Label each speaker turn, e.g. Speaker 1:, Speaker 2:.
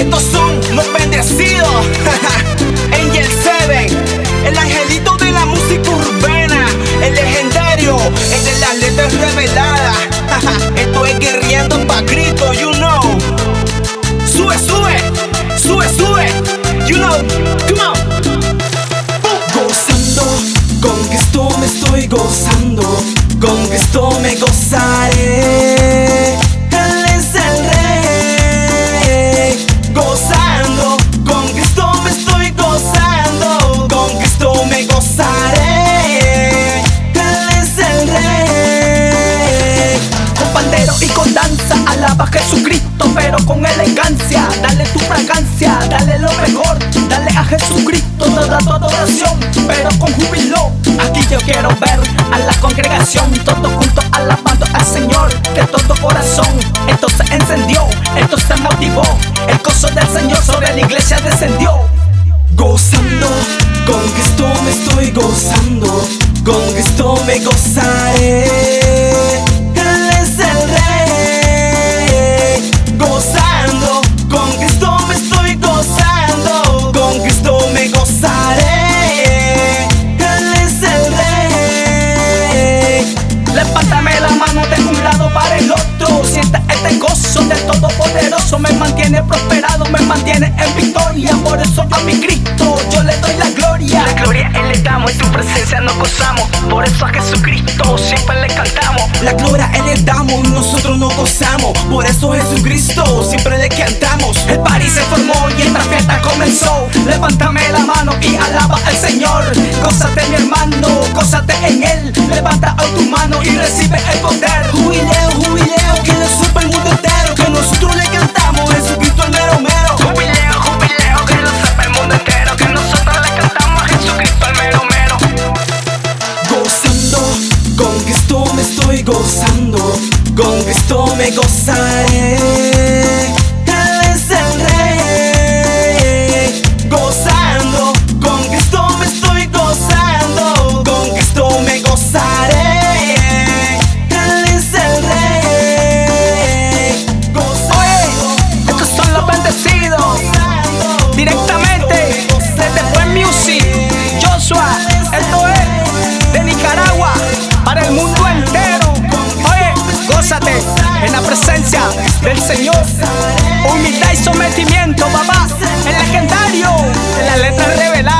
Speaker 1: Estos son los bendecidos. Angel Seven, el angelito de la música urbana, el legendario, el de las letras reveladas. Esto es pa' grito, you know. Sube, sube, sube, sube, you know. Come on.
Speaker 2: Gozando, con esto me estoy gozando,
Speaker 3: dale lo mejor, dale a Jesucristo toda tu adoración, pero con júbilo. Aquí yo quiero ver a la congregación, todos juntos alabando al Señor de todo corazón. Esto se encendió, esto se motivó, el gozo del Señor sobre la iglesia descendió.
Speaker 2: Gozando, con esto me estoy gozando, con esto me gozaré.
Speaker 3: Mantiene prosperado, me mantiene en victoria. Por eso a mi Cristo yo le doy la gloria. La gloria Él le damos, en tu presencia nos gozamos. Por eso a Jesucristo siempre le cantamos.
Speaker 2: La gloria a Él le damos, nosotros nos gozamos. Por eso Jesucristo siempre le cantamos.
Speaker 3: El París se formó y esta fiesta comenzó. Levántame la mano y alaba al Señor. Gózate, mi hermano, gózate en Él. Levanta hoy tu mano y recibe el poder.
Speaker 2: Jubileo, estoy gozando, con esto me gozaré. Unidad y sometimiento, papá. El
Speaker 3: legendario, en la letra revelada.